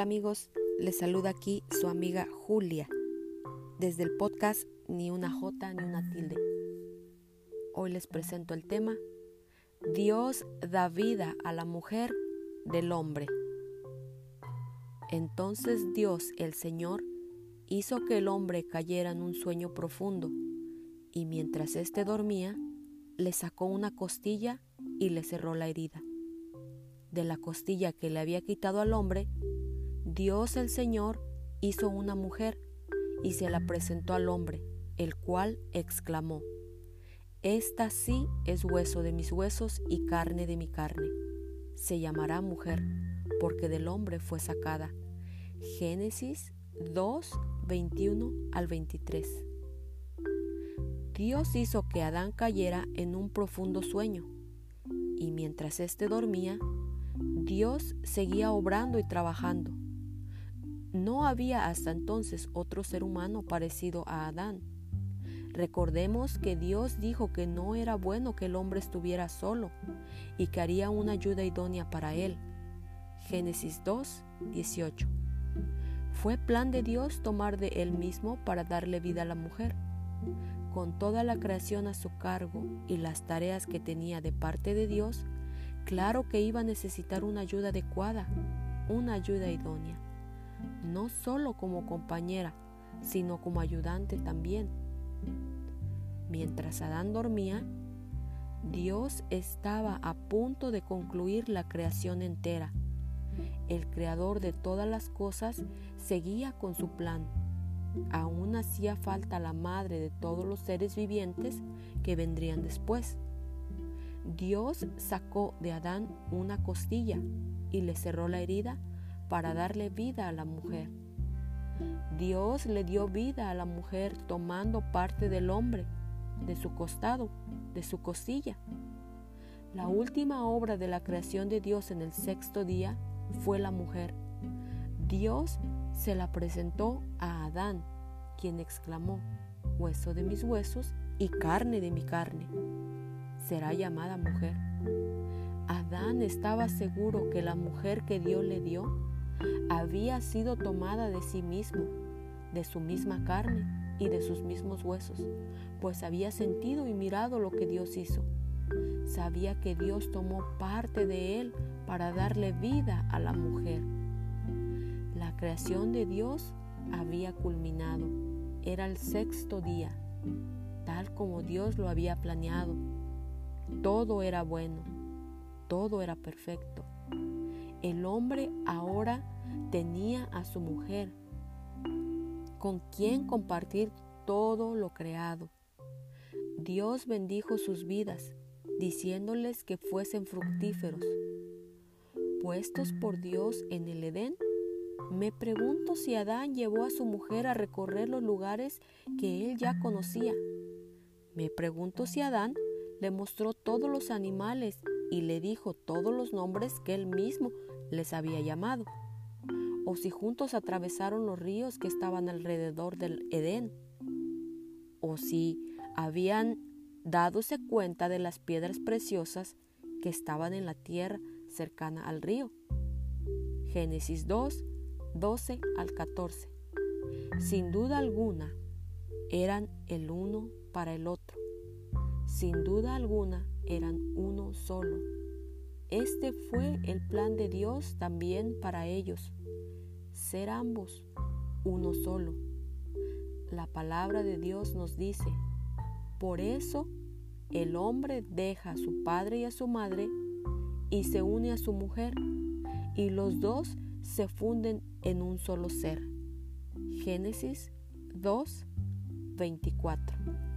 Amigos, les saluda aquí su amiga Julia desde el podcast Ni una J ni una tilde. Hoy les presento el tema Dios da vida a la mujer del hombre. Entonces Dios el Señor hizo que el hombre cayera en un sueño profundo y mientras éste dormía le sacó una costilla y le cerró la herida. De la costilla que le había quitado al hombre, Dios el Señor hizo una mujer y se la presentó al hombre, el cual exclamó, Esta sí es hueso de mis huesos y carne de mi carne. Se llamará mujer, porque del hombre fue sacada. Génesis 2, 21 al 23. Dios hizo que Adán cayera en un profundo sueño, y mientras éste dormía, Dios seguía obrando y trabajando. No había hasta entonces otro ser humano parecido a Adán. Recordemos que Dios dijo que no era bueno que el hombre estuviera solo y que haría una ayuda idónea para él. Génesis 2, 18. Fue plan de Dios tomar de él mismo para darle vida a la mujer. Con toda la creación a su cargo y las tareas que tenía de parte de Dios, claro que iba a necesitar una ayuda adecuada, una ayuda idónea no solo como compañera, sino como ayudante también. Mientras Adán dormía, Dios estaba a punto de concluir la creación entera. El creador de todas las cosas seguía con su plan. Aún hacía falta la madre de todos los seres vivientes que vendrían después. Dios sacó de Adán una costilla y le cerró la herida para darle vida a la mujer. Dios le dio vida a la mujer tomando parte del hombre, de su costado, de su costilla. La última obra de la creación de Dios en el sexto día fue la mujer. Dios se la presentó a Adán, quien exclamó, hueso de mis huesos y carne de mi carne. Será llamada mujer. Adán estaba seguro que la mujer que Dios le dio había sido tomada de sí mismo, de su misma carne y de sus mismos huesos, pues había sentido y mirado lo que Dios hizo. Sabía que Dios tomó parte de él para darle vida a la mujer. La creación de Dios había culminado. Era el sexto día, tal como Dios lo había planeado. Todo era bueno, todo era perfecto. El hombre ahora tenía a su mujer, con quien compartir todo lo creado. Dios bendijo sus vidas, diciéndoles que fuesen fructíferos. Puestos por Dios en el Edén, me pregunto si Adán llevó a su mujer a recorrer los lugares que él ya conocía. Me pregunto si Adán le mostró todos los animales y le dijo todos los nombres que él mismo les había llamado, o si juntos atravesaron los ríos que estaban alrededor del Edén, o si habían dadose cuenta de las piedras preciosas que estaban en la tierra cercana al río. Génesis 2, 12 al 14. Sin duda alguna, eran el uno para el otro. Sin duda alguna, Este fue el plan de Dios también para ellos, ser ambos uno solo. La palabra de Dios nos dice, por eso el hombre deja a su padre y a su madre y se une a su mujer, y los dos se funden en un solo ser. Génesis 2, 24.